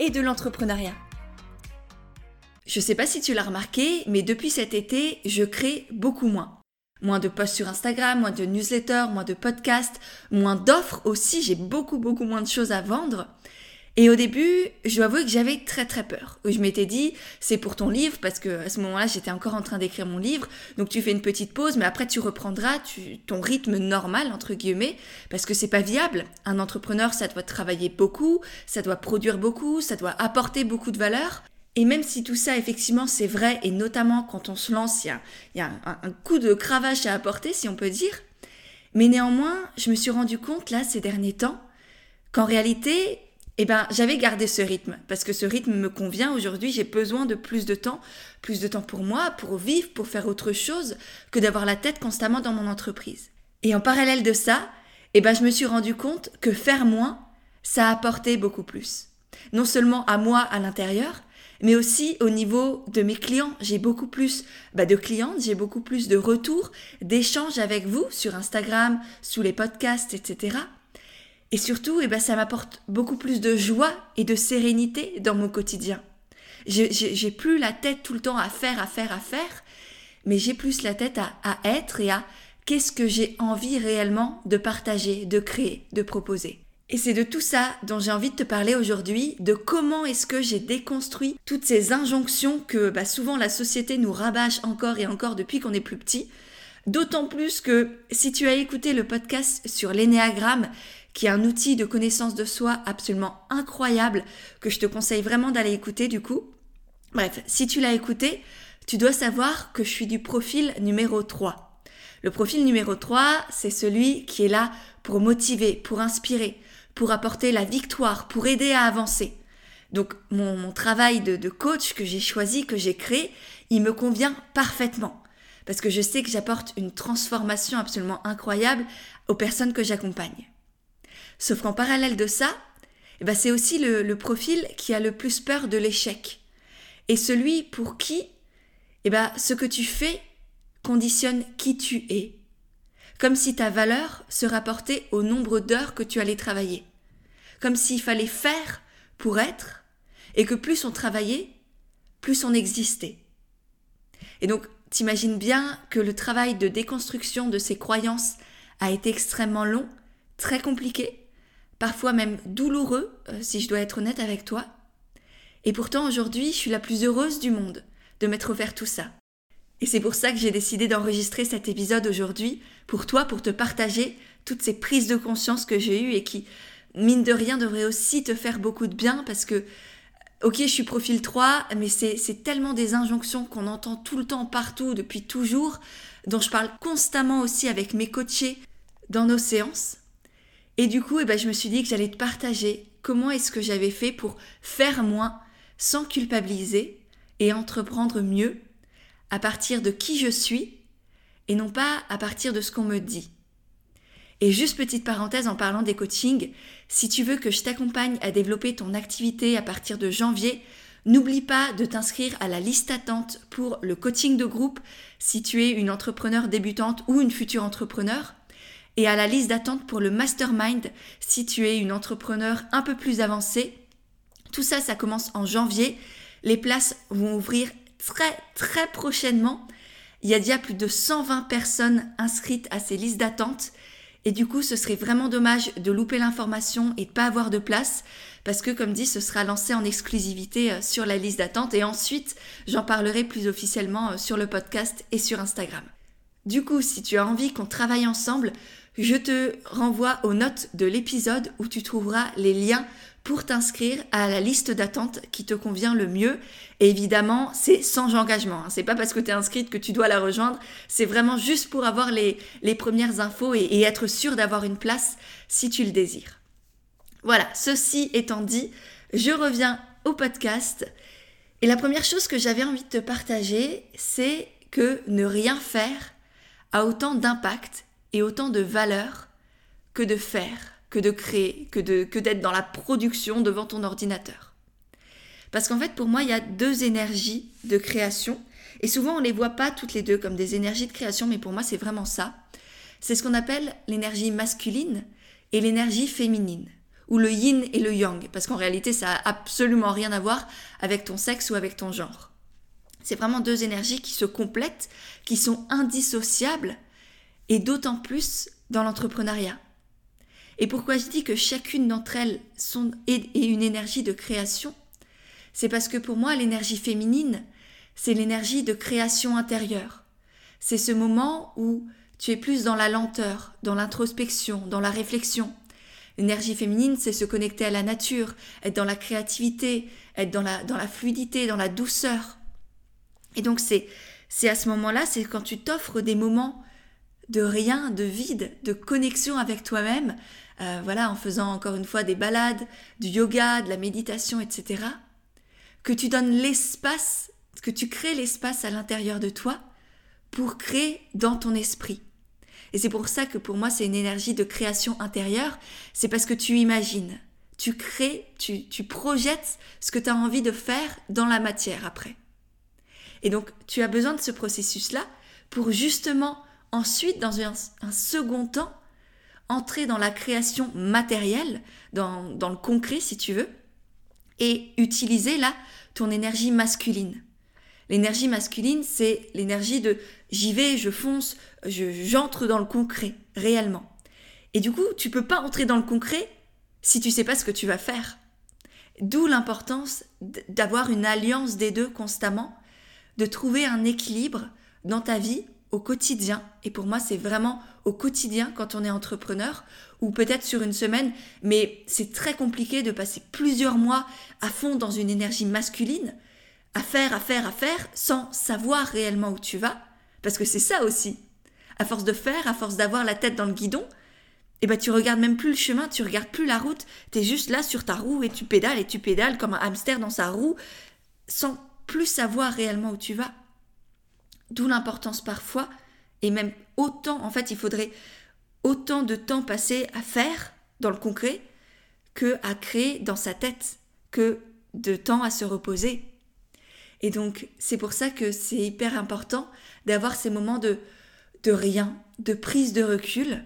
et de l'entrepreneuriat. Je sais pas si tu l'as remarqué, mais depuis cet été, je crée beaucoup moins. Moins de posts sur Instagram, moins de newsletters, moins de podcasts, moins d'offres aussi, j'ai beaucoup beaucoup moins de choses à vendre. Et au début, je dois avouer que j'avais très très peur. Je m'étais dit, c'est pour ton livre, parce que à ce moment-là, j'étais encore en train d'écrire mon livre. Donc tu fais une petite pause, mais après tu reprendras ton rythme normal, entre guillemets, parce que c'est pas viable. Un entrepreneur, ça doit travailler beaucoup, ça doit produire beaucoup, ça doit apporter beaucoup de valeur. Et même si tout ça, effectivement, c'est vrai, et notamment quand on se lance, il y a, un, un coup de cravache à apporter, si on peut dire. Mais néanmoins, je me suis rendu compte, là, ces derniers temps, qu'en réalité, eh ben, j'avais gardé ce rythme parce que ce rythme me convient. Aujourd'hui, j'ai besoin de plus de temps, plus de temps pour moi, pour vivre, pour faire autre chose que d'avoir la tête constamment dans mon entreprise. Et en parallèle de ça, eh ben, je me suis rendu compte que faire moins, ça apportait beaucoup plus. Non seulement à moi à l'intérieur, mais aussi au niveau de mes clients. J'ai beaucoup plus bah, de clientes, j'ai beaucoup plus de retours, d'échanges avec vous sur Instagram, sous les podcasts, etc. Et surtout, eh ben, ça m'apporte beaucoup plus de joie et de sérénité dans mon quotidien. J'ai plus la tête tout le temps à faire, à faire, à faire, mais j'ai plus la tête à, à être et à qu'est-ce que j'ai envie réellement de partager, de créer, de proposer. Et c'est de tout ça dont j'ai envie de te parler aujourd'hui, de comment est-ce que j'ai déconstruit toutes ces injonctions que bah, souvent la société nous rabâche encore et encore depuis qu'on est plus petit. D'autant plus que si tu as écouté le podcast sur l'énéagramme, qui est un outil de connaissance de soi absolument incroyable que je te conseille vraiment d'aller écouter du coup. Bref, si tu l'as écouté, tu dois savoir que je suis du profil numéro 3. Le profil numéro 3, c'est celui qui est là pour motiver, pour inspirer, pour apporter la victoire, pour aider à avancer. Donc mon, travail de, de coach que j'ai choisi, que j'ai créé, il me convient parfaitement. Parce que je sais que j'apporte une transformation absolument incroyable aux personnes que j'accompagne. Sauf qu'en parallèle de ça, eh ben c'est aussi le, profil qui a le plus peur de l'échec. Et celui pour qui eh ben, ce que tu fais conditionne qui tu es. Comme si ta valeur se rapportait au nombre d'heures que tu allais travailler. Comme s'il fallait faire pour être, et que plus on travaillait, plus on existait. Et donc, t'imagines bien que le travail de déconstruction de ces croyances a été extrêmement long, très compliqué, parfois même douloureux, euh, si je dois être honnête avec toi. Et pourtant aujourd'hui, je suis la plus heureuse du monde de m'être offert tout ça. Et c'est pour ça que j'ai décidé d'enregistrer cet épisode aujourd'hui, pour toi, pour te partager toutes ces prises de conscience que j'ai eues et qui, mine de rien, devraient aussi te faire beaucoup de bien parce que, ok, je suis profil 3, mais c'est tellement des injonctions qu'on entend tout le temps, partout, depuis toujours, dont je parle constamment aussi avec mes coachés dans nos séances. Et du coup, eh ben, je me suis dit que j'allais te partager comment est-ce que j'avais fait pour faire moins sans culpabiliser et entreprendre mieux à partir de qui je suis et non pas à partir de ce qu'on me dit. Et juste petite parenthèse en parlant des coachings, si tu veux que je t'accompagne à développer ton activité à partir de janvier, n'oublie pas de t'inscrire à la liste attente pour le coaching de groupe si tu es une entrepreneur débutante ou une future entrepreneur et à la liste d'attente pour le mastermind si tu es une entrepreneur un peu plus avancée. Tout ça, ça commence en janvier. Les places vont ouvrir très très prochainement. Il y a déjà plus de 120 personnes inscrites à ces listes d'attente. Et du coup, ce serait vraiment dommage de louper l'information et de pas avoir de place parce que, comme dit, ce sera lancé en exclusivité euh, sur la liste d'attente et ensuite, j'en parlerai plus officiellement euh, sur le podcast et sur Instagram. Du coup, si tu as envie qu'on travaille ensemble, je te renvoie aux notes de l'épisode où tu trouveras les liens pour t'inscrire à la liste d'attente qui te convient le mieux. Et évidemment, c'est sans engagement. Hein. C'est pas parce que tu es inscrite que tu dois la rejoindre. C'est vraiment juste pour avoir les, premières infos et, et être sûr d'avoir une place si tu le désires. Voilà, ceci étant dit, je reviens au podcast. Et la première chose que j'avais envie de te partager, c'est que ne rien faire a autant d'impact et autant de valeur que de faire, que de créer, que de que d'être dans la production devant ton ordinateur. Parce qu'en fait, pour moi, il y a deux énergies de création. Et souvent, on ne les voit pas toutes les deux comme des énergies de création, mais pour moi, c'est vraiment ça. C'est ce qu'on appelle l'énergie masculine et l'énergie féminine, ou le yin et le yang, parce qu'en réalité, ça a absolument rien à voir avec ton sexe ou avec ton genre. C'est vraiment deux énergies qui se complètent, qui sont indissociables, et d'autant plus dans l'entrepreneuriat. Et pourquoi je dis que chacune d'entre elles sont, est une énergie de création? C'est parce que pour moi, l'énergie féminine, c'est l'énergie de création intérieure. C'est ce moment où tu es plus dans la lenteur, dans l'introspection, dans la réflexion. L'énergie féminine, c'est se connecter à la nature, être dans la créativité, être dans la, dans la fluidité, dans la douceur. Et donc c'est, c'est à ce moment-là, c'est quand tu t'offres des moments de rien, de vide, de connexion avec toi-même, euh, voilà, en faisant encore une fois des balades, du yoga, de la méditation, etc que tu donnes l'espace, que tu crées l'espace à l'intérieur de toi pour créer dans ton esprit. Et c'est pour ça que pour moi c'est une énergie de création intérieure, c'est parce que tu imagines, tu crées, tu, tu projettes ce que tu as envie de faire dans la matière après. Et donc tu as besoin de ce processus-là pour justement ensuite, dans un, second temps, entrer dans la création matérielle, dans, dans le concret si tu veux, et utiliser là ton énergie masculine. L'énergie masculine, c'est l'énergie de j'y vais, je fonce, j'entre dans le concret, réellement. Et du coup, tu peux pas entrer dans le concret si tu sais pas ce que tu vas faire. D'où l'importance d'avoir une alliance des deux constamment, de trouver un équilibre dans ta vie au quotidien. Et pour moi, c'est vraiment au quotidien quand on est entrepreneur, ou peut-être sur une semaine, mais c'est très compliqué de passer plusieurs mois à fond dans une énergie masculine, à faire, à faire, à faire, sans savoir réellement où tu vas, parce que c'est ça aussi. À force de faire, à force d'avoir la tête dans le guidon, eh ben tu regardes même plus le chemin, tu regardes plus la route, tu es juste là sur ta roue et tu pédales et tu pédales comme un hamster dans sa roue, sans plus savoir réellement où tu vas. D'où l'importance parfois, et même autant, en fait, il faudrait autant de temps passé à faire dans le concret que à créer dans sa tête, que de temps à se reposer. Et donc, c'est pour ça que c'est hyper important d'avoir ces moments de, de rien, de prise de recul.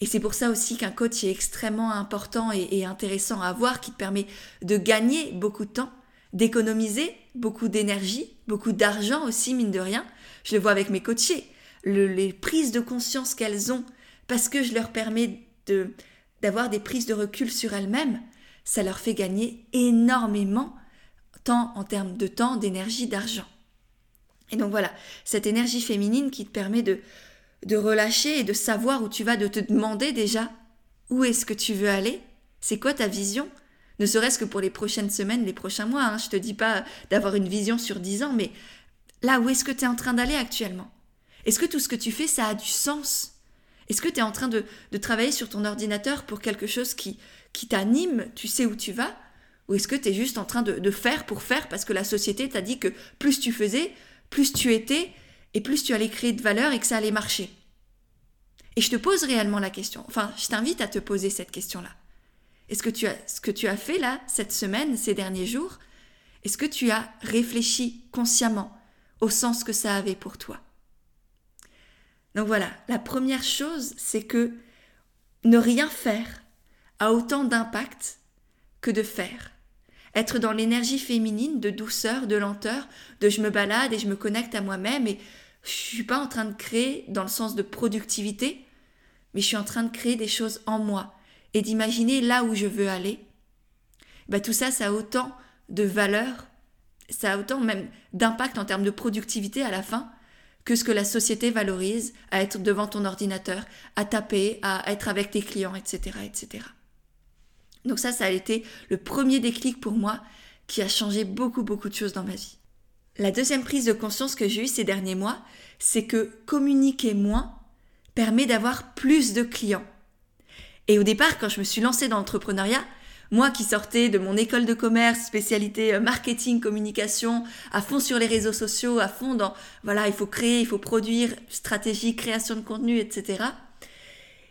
Et c'est pour ça aussi qu'un coach est extrêmement important et, et intéressant à avoir, qui te permet de gagner beaucoup de temps, d'économiser beaucoup d'énergie, beaucoup d'argent aussi, mine de rien. Je le vois avec mes coachés les prises de conscience qu'elles ont, parce que je leur permets de d'avoir des prises de recul sur elles-mêmes, ça leur fait gagner énormément, tant en termes de temps, d'énergie, d'argent. Et donc voilà, cette énergie féminine qui te permet de, de relâcher et de savoir où tu vas, de te demander déjà où est-ce que tu veux aller, c'est quoi ta vision, ne serait-ce que pour les prochaines semaines, les prochains mois. Hein. Je te dis pas d'avoir une vision sur dix ans, mais là où est-ce que tu es en train d'aller actuellement? Est-ce que tout ce que tu fais, ça a du sens? Est-ce que tu es en train de, travailler sur ton ordinateur pour quelque chose qui, qui t'anime, tu sais où tu vas? Ou est-ce que tu es juste en train de, faire pour faire parce que la société t'a dit que plus tu faisais, plus tu étais, et plus tu allais créer de valeur et que ça allait marcher? Et je te pose réellement la question, enfin je t'invite à te poser cette question-là. Est-ce que tu as ce que tu as fait là cette semaine, ces derniers jours Est-ce que tu as réfléchi consciemment au sens que ça avait pour toi? Donc voilà, la première chose, c'est que ne rien faire a autant d'impact que de faire. Être dans l'énergie féminine de douceur, de lenteur, de je me balade et je me connecte à moi-même et je suis pas en train de créer dans le sens de productivité, mais je suis en train de créer des choses en moi et d'imaginer là où je veux aller. Bah, tout ça, ça a autant de valeur, ça a autant même d'impact en termes de productivité à la fin que ce que la société valorise à être devant ton ordinateur, à taper, à être avec tes clients, etc., etc. Donc ça, ça a été le premier déclic pour moi qui a changé beaucoup, beaucoup de choses dans ma vie. La deuxième prise de conscience que j'ai eue ces derniers mois, c'est que communiquer moins permet d'avoir plus de clients. Et au départ, quand je me suis lancée dans l'entrepreneuriat, Moi qui sortais de mon école de commerce, spécialité euh, marketing, communication, à fond sur les réseaux sociaux, à fond dans, voilà, il faut créer, il faut produire, stratégie, création de contenu, etc.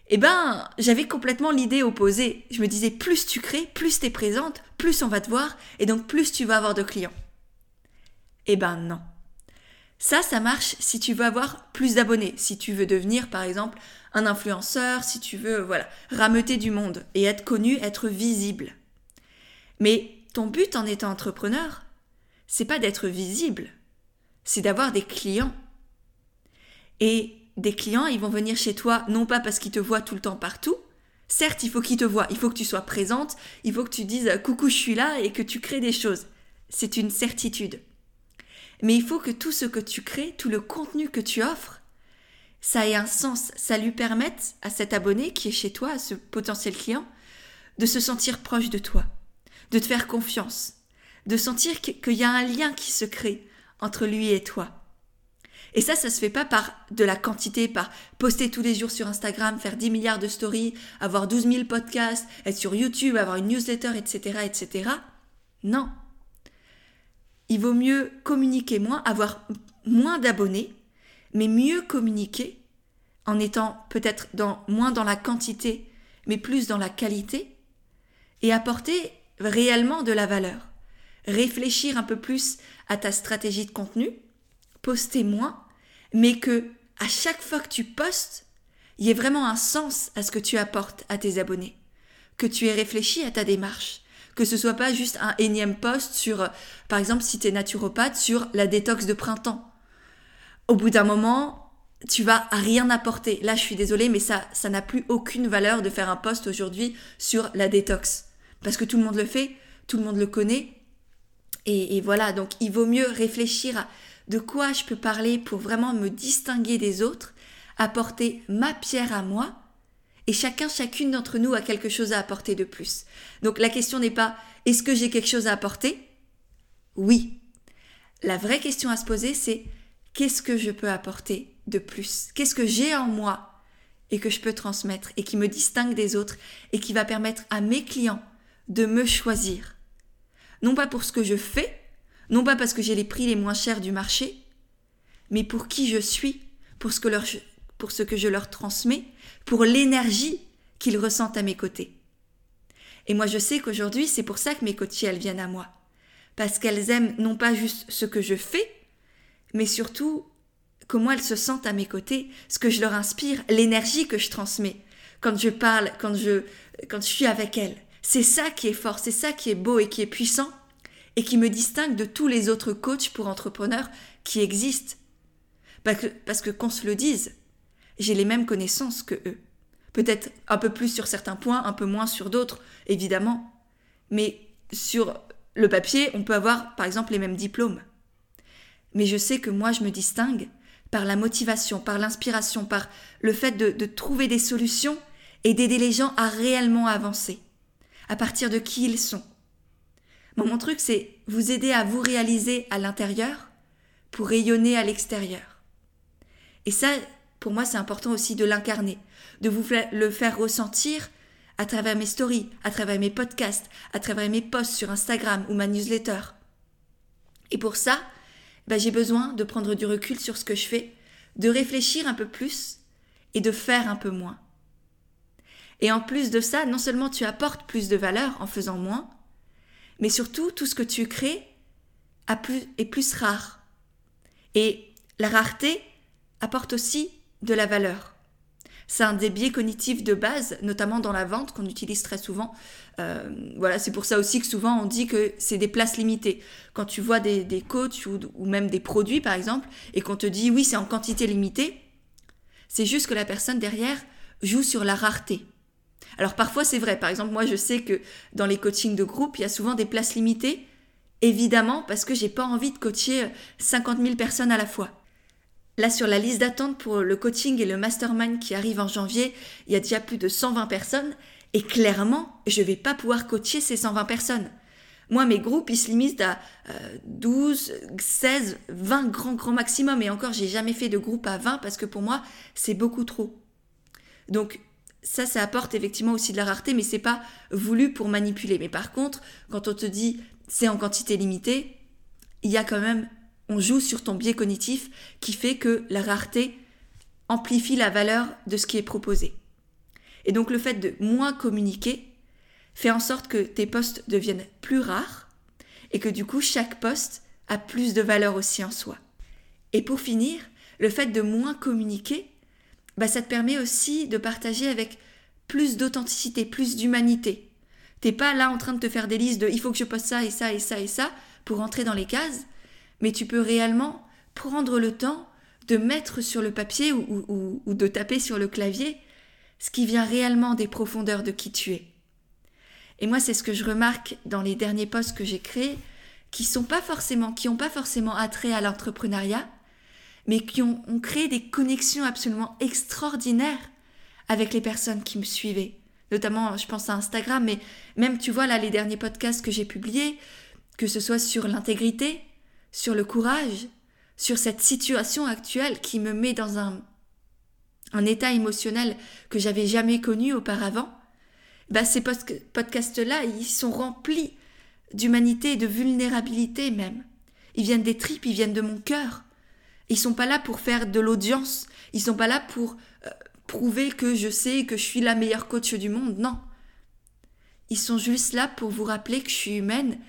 Eh ben, j'avais complètement l'idée opposée. Je me disais, plus tu crées, plus tu es présente, plus on va te voir, et donc plus tu vas avoir de clients. Eh ben non. Ça, ça marche si tu veux avoir plus d'abonnés, si tu veux devenir par exemple un influenceur, si tu veux voilà, rameuter du monde et être connu, être visible. Mais ton but en étant entrepreneur, c'est pas d'être visible, c'est d'avoir des clients. Et des clients, ils vont venir chez toi non pas parce qu'ils te voient tout le temps partout, certes, il faut qu'ils te voient, il faut que tu sois présente, il faut que tu dises coucou, je suis là et que tu crées des choses. C'est une certitude. Mais il faut que tout ce que tu crées, tout le contenu que tu offres, ça ait un sens, ça lui permette à cet abonné qui est chez toi, à ce potentiel client, de se sentir proche de toi, de te faire confiance, de sentir qu'il y a un lien qui se crée entre lui et toi. Et ça, ça se fait pas par de la quantité, par poster tous les jours sur Instagram, faire 10 milliards de stories, avoir 12 000 podcasts, être sur YouTube, avoir une newsletter, etc., etc. Non il vaut mieux communiquer moins, avoir moins d'abonnés, mais mieux communiquer en étant peut-être dans, moins dans la quantité, mais plus dans la qualité, et apporter réellement de la valeur. Réfléchir un peu plus à ta stratégie de contenu, poster moins, mais que à chaque fois que tu postes, il y ait vraiment un sens à ce que tu apportes à tes abonnés, que tu aies réfléchi à ta démarche, que ce soit pas juste un énième post sur, euh, par exemple, si tu es naturopathe, sur la détox de printemps. Au bout d'un moment, tu vas rien apporter. Là, je suis désolée, mais ça, ça n'a plus aucune valeur de faire un post aujourd'hui sur la détox. Parce que tout le monde le fait, tout le monde le connaît. Et, et voilà, donc il vaut mieux réfléchir à de quoi je peux parler pour vraiment me distinguer des autres, apporter ma pierre à moi et chacun, chacune d'entre nous a quelque chose à apporter de plus. Donc la question n'est pas est-ce que j'ai quelque chose à apporter? Oui. La vraie question à se poser, c'est qu'est-ce que je peux apporter de plus? Qu'est-ce que j'ai en moi et que je peux transmettre et qui me distingue des autres et qui va permettre à mes clients de me choisir? Non pas pour ce que je fais, non pas parce que j'ai les prix les moins chers du marché, mais pour qui je suis, pour ce que, pour ce que je leur transmets, pour l'énergie qu'ils ressentent à mes côtés. Et moi je sais qu'aujourd'hui c'est pour ça que mes coachées elles viennent à moi. Parce qu'elles aiment non pas juste ce que je fais, mais surtout comment elles se sentent à mes côtés, ce que je leur inspire, l'énergie que je transmets quand je parle, quand je, quand je suis avec elles. C'est ça qui est fort, c'est ça qui est beau et qui est puissant et qui me distingue de tous les autres coachs pour entrepreneurs qui existent. Parce que, parce que qu'on se le dise, j'ai les mêmes connaissances que eux. Peut-être un peu plus sur certains points, un peu moins sur d'autres, évidemment. Mais sur le papier, on peut avoir par exemple les mêmes diplômes. Mais je sais que moi, je me distingue par la motivation, par l'inspiration, par le fait de, trouver des solutions et d'aider les gens à réellement avancer, à partir de qui ils sont. mon truc, c'est vous aider à vous réaliser à l'intérieur pour rayonner à l'extérieur. Et ça, pour moi, c'est important aussi de l'incarner, de vous le faire ressentir à travers mes stories, à travers mes podcasts, à travers mes posts sur Instagram ou ma newsletter. Et pour ça, bah, j'ai besoin de prendre du recul sur ce que je fais, de réfléchir un peu plus et de faire un peu moins. Et en plus de ça, non seulement tu apportes plus de valeur en faisant moins, mais surtout tout ce que tu crées est plus rare. Et la rareté apporte aussi de la valeur. C'est un des biais cognitifs de base, notamment dans la vente, qu'on utilise très souvent. Euh, voilà, c'est pour ça aussi que souvent on dit que c'est des places limitées. Quand tu vois des, des coachs ou, ou, même des produits, par exemple, et qu'on te dit oui, c'est en quantité limitée, c'est juste que la personne derrière joue sur la rareté. Alors parfois c'est vrai, par exemple, moi je sais que dans les coachings de groupe, il y a souvent des places limitées, évidemment, parce que j'ai pas envie de coacher 50 000 personnes à la fois. Là, sur la liste d'attente pour le coaching et le mastermind qui arrive en janvier, il y a déjà plus de 120 personnes. Et clairement, je ne vais pas pouvoir coacher ces 120 personnes. Moi, mes groupes, ils se limitent à 12, 16, 20 grands, grands maximum. Et encore, j'ai jamais fait de groupe à 20 parce que pour moi, c'est beaucoup trop. Donc, ça, ça apporte effectivement aussi de la rareté, mais c'est pas voulu pour manipuler. Mais par contre, quand on te dit c'est en quantité limitée, il y a quand même, on joue sur ton biais cognitif qui fait que la rareté amplifie la valeur de ce qui est proposé. Et donc le fait de moins communiquer fait en sorte que tes postes deviennent plus rares et que du coup chaque poste a plus de valeur aussi en soi. Et pour finir, le fait de moins communiquer, bah ça te permet aussi de partager avec plus d'authenticité, plus d'humanité. T'es pas là en train de te faire des listes de il faut que je poste ça et ça et ça et ça pour entrer dans les cases, mais tu peux réellement prendre le temps de mettre sur le papier ou, de taper sur le clavier ce qui vient réellement des profondeurs de qui tu es. Et moi, c'est ce que je remarque dans les derniers posts que j'ai créés, qui sont pas forcément, qui n'ont pas forcément attrait à l'entrepreneuriat, mais qui ont, ont, créé des connexions absolument extraordinaires avec les personnes qui me suivaient. Notamment, je pense à Instagram, mais même, tu vois, là, les derniers podcasts que j'ai publiés, que ce soit sur l'intégrité, sur le courage, sur cette situation actuelle qui me met dans un, un état émotionnel que j'avais jamais connu auparavant, bah, ces podcasts-là, ils sont remplis d'humanité et de vulnérabilité même. Ils viennent des tripes, ils viennent de mon cœur. Ils sont pas là pour faire de l'audience. Ils sont pas là pour euh, prouver que je sais que je suis la meilleure coach du monde. Non. Ils sont juste là pour vous rappeler que je suis humaine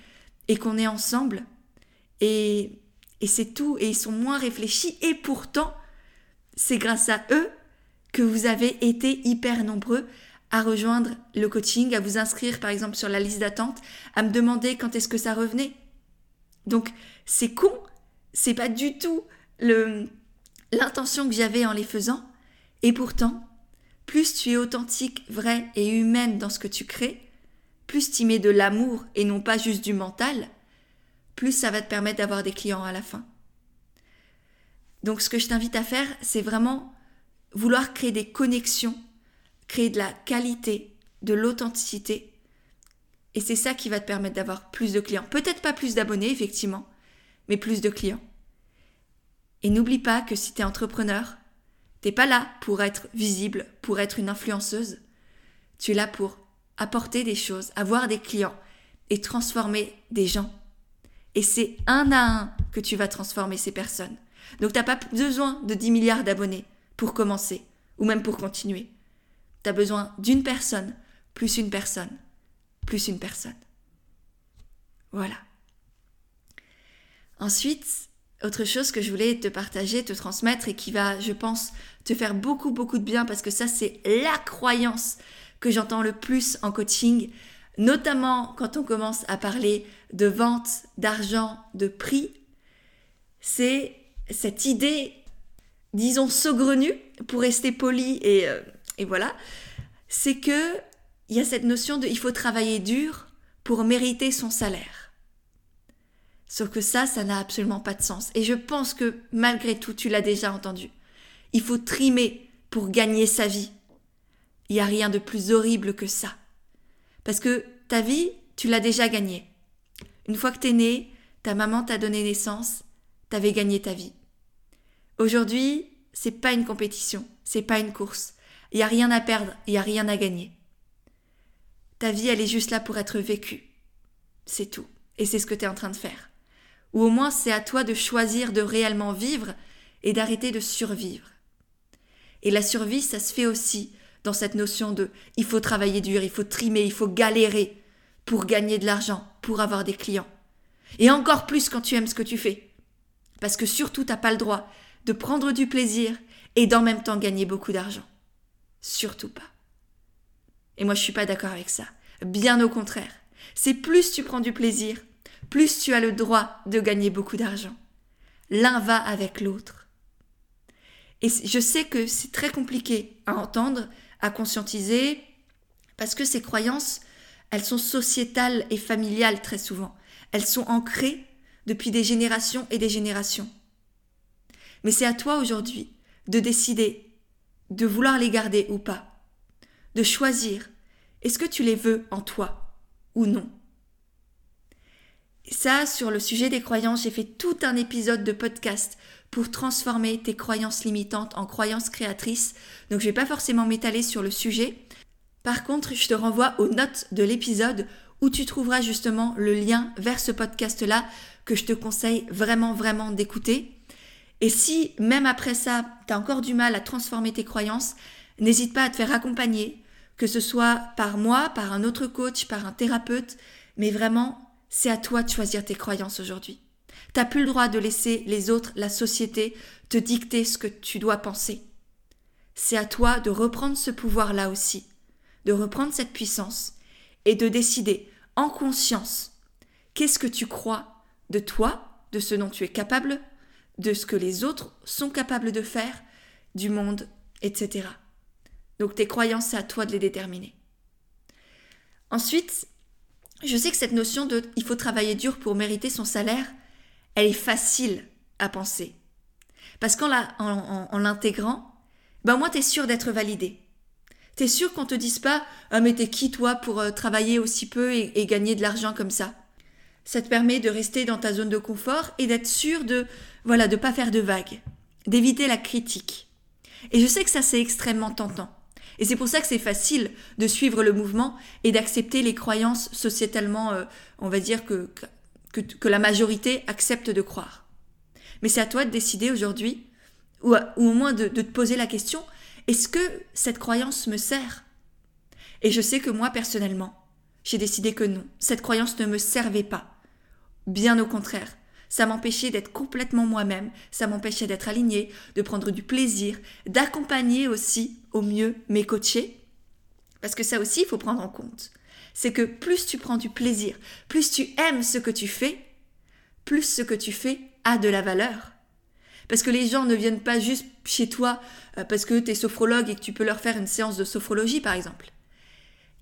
et qu'on est ensemble. Et, c'est tout. Et ils sont moins réfléchis. Et pourtant, c'est grâce à eux que vous avez été hyper nombreux à rejoindre le coaching, à vous inscrire par exemple sur la liste d'attente, à me demander quand est-ce que ça revenait. Donc c'est con, c'est pas du tout le l'intention que j'avais en les faisant et pourtant plus tu es authentique, vrai et humaine dans ce que tu crées, plus tu mets de l'amour et non pas juste du mental, plus ça va te permettre d'avoir des clients à la fin. Donc ce que je t'invite à faire, c'est vraiment vouloir créer des connexions créer de la qualité, de l'authenticité. Et c'est ça qui va te permettre d'avoir plus de clients. Peut-être pas plus d'abonnés, effectivement, mais plus de clients. Et n'oublie pas que si tu es entrepreneur, t'es pas là pour être visible, pour être une influenceuse. Tu es là pour apporter des choses, avoir des clients et transformer des gens. Et c'est un à un que tu vas transformer ces personnes. Donc t'as pas besoin de 10 milliards d'abonnés pour commencer, ou même pour continuer. Tu as besoin d'une personne, plus une personne, plus une personne. Voilà. Ensuite, autre chose que je voulais te partager, te transmettre et qui va, je pense, te faire beaucoup, beaucoup de bien parce que ça, c'est la croyance que j'entends le plus en coaching, notamment quand on commence à parler de vente, d'argent, de prix. C'est cette idée, disons, saugrenue, pour rester poli et, euh, et voilà, c'est que il y a cette notion de il faut travailler dur pour mériter son salaire. Sauf que ça, ça n'a absolument pas de sens. Et je pense que malgré tout, tu l'as déjà entendu. Il faut trimer pour gagner sa vie. Il n'y a rien de plus horrible que ça. Parce que ta vie, tu l'as déjà gagnée. Une fois que t'es né, ta maman t'a donné naissance, t'avais gagné ta vie. Aujourd'hui, c'est pas une compétition, c'est pas une course. Il n'y a rien à perdre, il n'y a rien à gagner. Ta vie, elle est juste là pour être vécue. C'est tout. Et c'est ce que tu es en train de faire. Ou au moins, c'est à toi de choisir de réellement vivre et d'arrêter de survivre. Et la survie, ça se fait aussi dans cette notion de il faut travailler dur, il faut trimer, il faut galérer pour gagner de l'argent, pour avoir des clients. Et encore plus quand tu aimes ce que tu fais. Parce que surtout, t'as pas le droit de prendre du plaisir et d'en même temps gagner beaucoup d'argent. Surtout pas. Et moi, je suis pas d'accord avec ça. Bien au contraire. C'est plus tu prends du plaisir, plus tu as le droit de gagner beaucoup d'argent. L'un va avec l'autre. Et je sais que c'est très compliqué à entendre, à conscientiser, parce que ces croyances, elles sont sociétales et familiales très souvent. Elles sont ancrées depuis des générations et des générations. Mais c'est à toi aujourd'hui de décider de vouloir les garder ou pas, de choisir est-ce que tu les veux en toi ou non. Ça, sur le sujet des croyances, j'ai fait tout un épisode de podcast pour transformer tes croyances limitantes en croyances créatrices. Donc je vais pas forcément m'étaler sur le sujet, Par contre, je te renvoie aux notes de l'épisode où tu trouveras justement le lien vers ce podcast-là que je te conseille vraiment, vraiment d'écouter. Et si, même après ça, tu as encore du mal à transformer tes croyances, n'hésite pas à te faire accompagner, que ce soit par moi, par un autre coach, par un thérapeute, mais vraiment, c'est à toi de choisir tes croyances aujourd'hui. T'as plus le droit de laisser les autres, la société, te dicter ce que tu dois penser. C'est à toi de reprendre ce pouvoir-là aussi, de reprendre cette puissance et de décider en conscience qu'est-ce que tu crois de toi, de ce dont tu es capable, de ce que les autres sont capables de faire, du monde, etc. Donc tes croyances, c'est à toi de les déterminer. Ensuite, je sais que cette notion de il faut travailler dur pour mériter son salaire, elle est facile à penser. Parce qu'en l'intégrant, ben moi, tu es sûr d'être validé. T'es sûr qu'on te dise pas Ah, mais t'es qui toi pour euh, travailler aussi peu et, gagner de l'argent comme ça? Ça te permet de rester dans ta zone de confort et d'être sûr de, voilà, de pas faire de vagues, d'éviter la critique. Et je sais que ça, c'est extrêmement tentant. Et c'est pour ça que c'est facile de suivre le mouvement et d'accepter les croyances sociétalement, euh, on va dire, que, que, que, la majorité accepte de croire. Mais c'est à toi de décider aujourd'hui, ou, ou, au moins de, de te poser la question, est-ce que cette croyance me sert? Et je sais que moi, personnellement, j'ai décidé que non, cette croyance ne me servait pas. Bien au contraire, ça m'empêchait d'être complètement moi-même, ça m'empêchait d'être aligné, de prendre du plaisir, d'accompagner aussi au mieux mes coachés. Parce que ça aussi, il faut prendre en compte. C'est que plus tu prends du plaisir, plus tu aimes ce que tu fais, plus ce que tu fais a de la valeur. Parce que les gens ne viennent pas juste chez toi euh, parce que tu es sophrologue et que tu peux leur faire une séance de sophrologie, par exemple.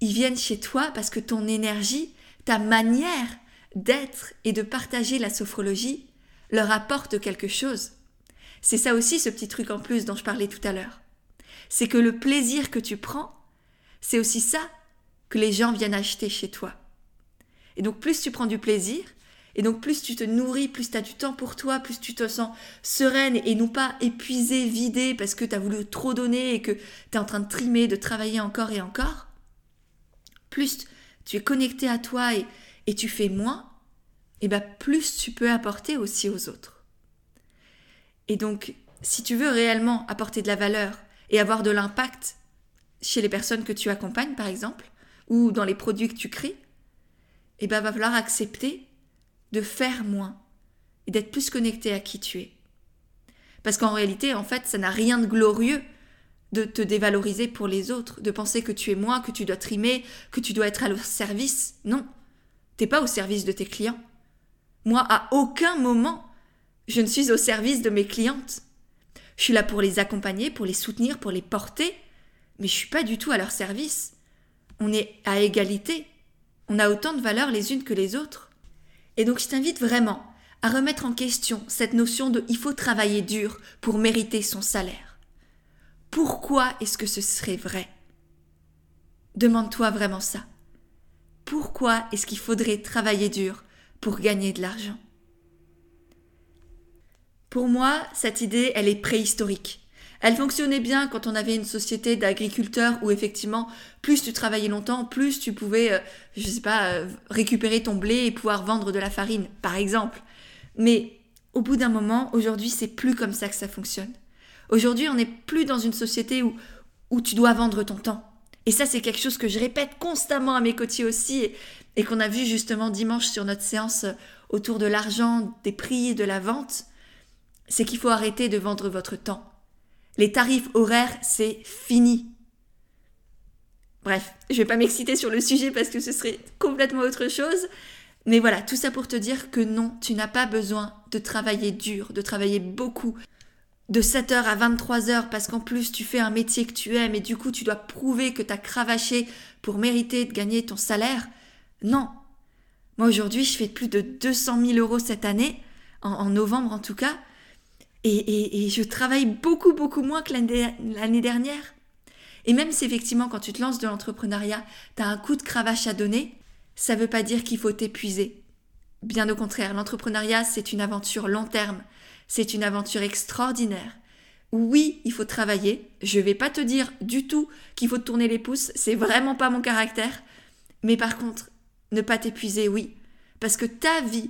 Ils viennent chez toi parce que ton énergie, ta manière d'être et de partager la sophrologie leur apporte quelque chose. C'est ça aussi ce petit truc en plus dont je parlais tout à l'heure. C'est que le plaisir que tu prends, c'est aussi ça que les gens viennent acheter chez toi. Et donc plus tu prends du plaisir, et donc plus tu te nourris, plus tu as du temps pour toi, plus tu te sens sereine et non pas épuisée, vidée parce que tu as voulu trop donner et que tu es en train de trimer, de travailler encore et encore, plus tu es connecté à toi et, tu fais moins, et bien plus tu peux apporter aussi aux autres. Et donc, si tu veux réellement apporter de la valeur et avoir de l'impact chez les personnes que tu accompagnes, par exemple, ou dans les produits que tu crées, et ben va falloir accepter de faire moins et d'être plus connecté à qui tu es. Parce qu'en réalité, en fait, ça n'a rien de glorieux de te dévaloriser pour les autres, de penser que tu es moins, que tu dois trimer, que tu dois être à leur service. Non, t'es pas au service de tes clients. Moi, à aucun moment, je ne suis au service de mes clientes. Je suis là pour les accompagner, pour les soutenir, pour les porter, mais je suis pas du tout à leur service. On est à égalité. On a autant de valeur les unes que les autres. Et donc je t'invite vraiment à remettre en question cette notion de il faut travailler dur pour mériter son salaire. Pourquoi est-ce que ce serait vrai? Demande-toi vraiment ça. Pourquoi est-ce qu'il faudrait travailler dur pour gagner de l'argent? Pour moi, cette idée, elle est préhistorique. Elle fonctionnait bien quand on avait une société d'agriculteurs où effectivement, plus tu travaillais longtemps, plus tu pouvais, euh, je sais pas, euh, récupérer ton blé et pouvoir vendre de la farine, par exemple. Mais au bout d'un moment, aujourd'hui, c'est plus comme ça que ça fonctionne. Aujourd'hui, on n'est plus dans une société où, où tu dois vendre ton temps. Et ça, c'est quelque chose que je répète constamment à mes côtiers aussi et, et qu'on a vu justement dimanche sur notre séance euh, autour de l'argent, des prix, de la vente. C'est qu'il faut arrêter de vendre votre temps. Les tarifs horaires, c'est fini. Bref, je vais pas m'exciter sur le sujet parce que ce serait complètement autre chose. Mais voilà, tout ça pour te dire que non, tu n'as pas besoin de travailler dur, de travailler beaucoup, de 7h à 23h parce qu'en plus tu fais un métier que tu aimes et du coup tu dois prouver que tu as cravaché pour mériter de gagner ton salaire. Non. Moi aujourd'hui je fais plus de 200 000 euros cette année, en novembre en tout cas, et, je travaille beaucoup, beaucoup moins que l'année dernière. Et même si effectivement, quand tu te lances de l'entrepreneuriat, tu as un coup de cravache à donner, ça ne veut pas dire qu'il faut t'épuiser. Bien au contraire, l'entrepreneuriat, c'est une aventure long terme. C'est une aventure extraordinaire oui, il faut travailler. Je vais pas te dire du tout qu'il faut te tourner les pouces, c'est vraiment pas mon caractère. Mais par contre, ne pas t'épuiser, oui. Parce que ta vie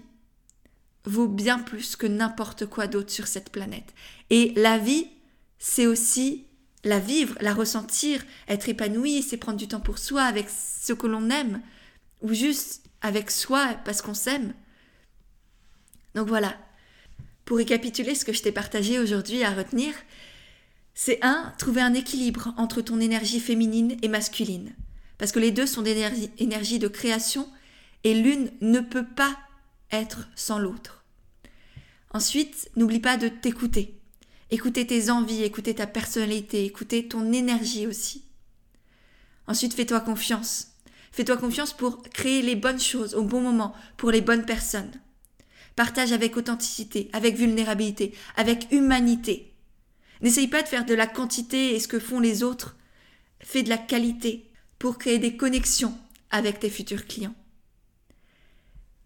vaut bien plus que n'importe quoi d'autre sur cette planète. Et la vie, c'est aussi la vivre, la ressentir, être épanoui, c'est prendre du temps pour soi avec ce que l'on aime, ou juste avec soi parce qu'on s'aime. Donc voilà. Pour récapituler ce que je t'ai partagé aujourd'hui à retenir, c'est un, trouver un équilibre entre ton énergie féminine et masculine. Parce que les deux sont des énergies de création et l'une ne peut pas être sans l'autre. Ensuite, n'oublie pas de t'écouter. Écouter tes envies, écouter ta personnalité, écouter ton énergie aussi. Ensuite, fais-toi confiance. Fais-toi confiance pour créer les bonnes choses au bon moment, pour les bonnes personnes. Partage avec authenticité, avec vulnérabilité, avec humanité. N'essaye pas de faire de la quantité et ce que font les autres. Fais de la qualité pour créer des connexions avec tes futurs clients.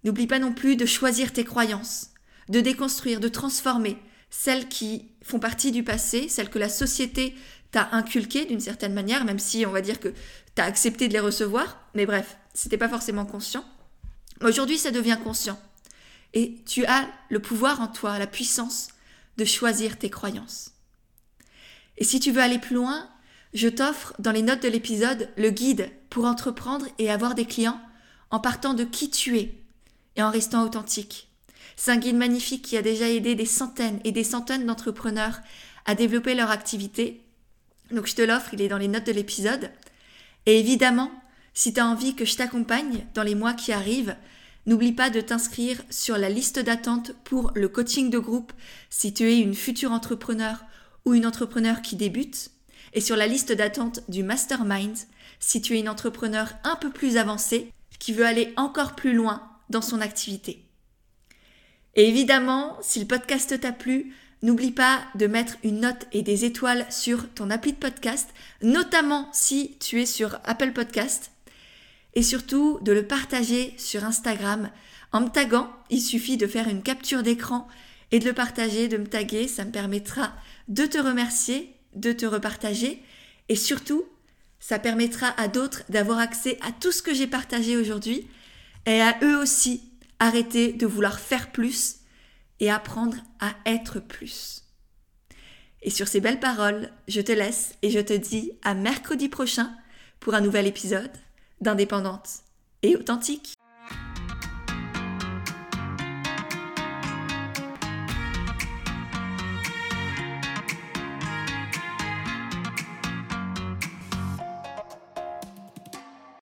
N'oublie pas non plus de choisir tes croyances, de déconstruire, de transformer celles qui font partie du passé, celles que la société t'a inculquées d'une certaine manière, même si on va dire que tu as accepté de les recevoir, mais bref, c'était pas forcément conscient. Aujourd'hui, ça devient conscient. Et tu as le pouvoir en toi, la puissance de choisir tes croyances. Et si tu veux aller plus loin, je t'offre dans les notes de l'épisode le guide pour entreprendre et avoir des clients en partant de qui tu es et en restant authentique. C'est un guide magnifique qui a déjà aidé des centaines et des centaines d'entrepreneurs à développer leur activité. Donc je te l'offre, il est dans les notes de l'épisode. Et évidemment, si tu as envie que je t'accompagne dans les mois qui arrivent, n'oublie pas de t'inscrire sur la liste d'attente pour le coaching de groupe si tu es une future entrepreneur ou une entrepreneur qui débute, et sur la liste d'attente du mastermind si tu es une entrepreneur un peu plus avancée qui veut aller encore plus loin dans son activité. Et évidemment, si le podcast t'a plu, n'oublie pas de mettre une note et des étoiles sur ton appli de podcast, notamment si tu es sur Apple Podcast. Et surtout de le partager sur Instagram en me taguant. Il suffit de faire une capture d'écran et de le partager, de me taguer. Ça me permettra de te remercier, de te repartager. Et surtout, ça permettra à d'autres d'avoir accès à tout ce que j'ai partagé aujourd'hui et à eux aussi arrêter de vouloir faire plus et apprendre à être plus. Et sur ces belles paroles, je te laisse et je te dis à mercredi prochain pour un nouvel épisode d'Indépendante et authentique.